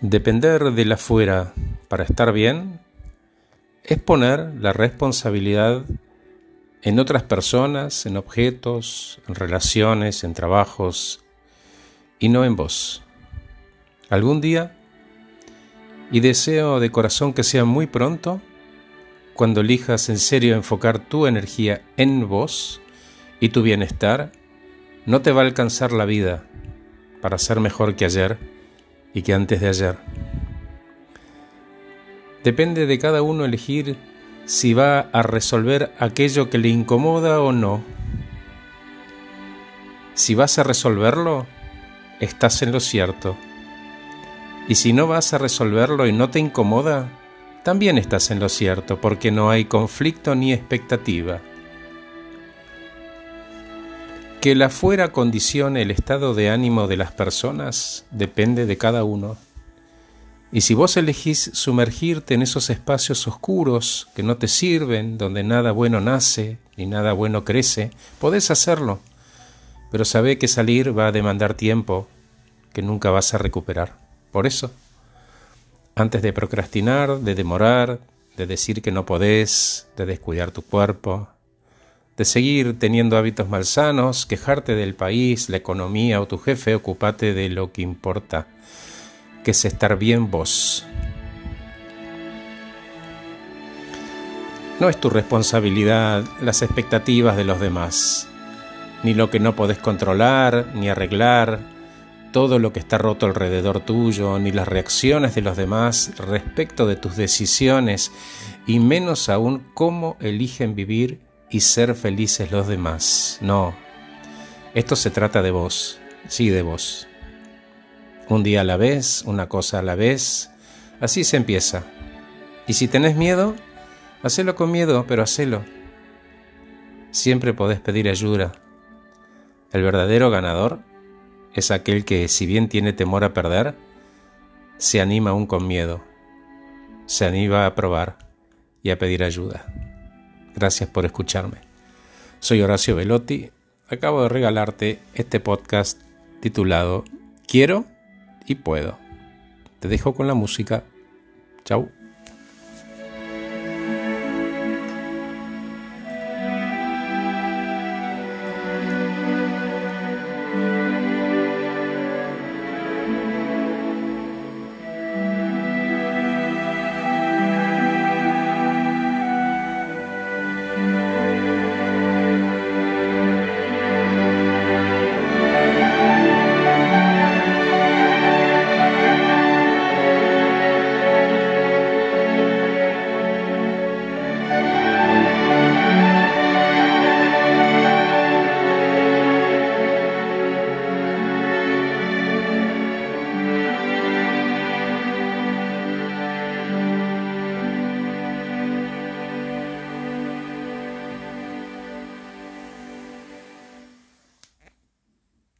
Depender de la fuera para estar bien es poner la responsabilidad en otras personas, en objetos, en relaciones, en trabajos, y no en vos. Algún día, y deseo de corazón que sea muy pronto, cuando elijas en serio enfocar tu energía en vos y tu bienestar, no te va a alcanzar la vida para ser mejor que ayer y que antes de ayer. Depende de cada uno elegir si va a resolver aquello que le incomoda o no. Si vas a resolverlo, estás en lo cierto. Y si no vas a resolverlo y no te incomoda, también estás en lo cierto, porque no hay conflicto ni expectativa. Que la fuera condicione el estado de ánimo de las personas depende de cada uno. Y si vos elegís sumergirte en esos espacios oscuros que no te sirven, donde nada bueno nace ni nada bueno crece, podés hacerlo. Pero sabe que salir va a demandar tiempo que nunca vas a recuperar. Por eso, antes de procrastinar, de demorar, de decir que no podés, de descuidar tu cuerpo, de seguir teniendo hábitos malsanos, quejarte del país, la economía o tu jefe, ocupate de lo que importa, que es estar bien vos. No es tu responsabilidad las expectativas de los demás, ni lo que no podés controlar, ni arreglar, todo lo que está roto alrededor tuyo, ni las reacciones de los demás respecto de tus decisiones, y menos aún cómo eligen vivir y ser felices los demás. No, esto se trata de vos, sí de vos. Un día a la vez, una cosa a la vez, así se empieza. Y si tenés miedo, hacelo con miedo, pero hacelo. Siempre podés pedir ayuda. El verdadero ganador es aquel que, si bien tiene temor a perder, se anima aún con miedo, se anima a probar y a pedir ayuda. Gracias por escucharme. Soy Horacio Velotti. Acabo de regalarte este podcast titulado Quiero y puedo. Te dejo con la música. Chau.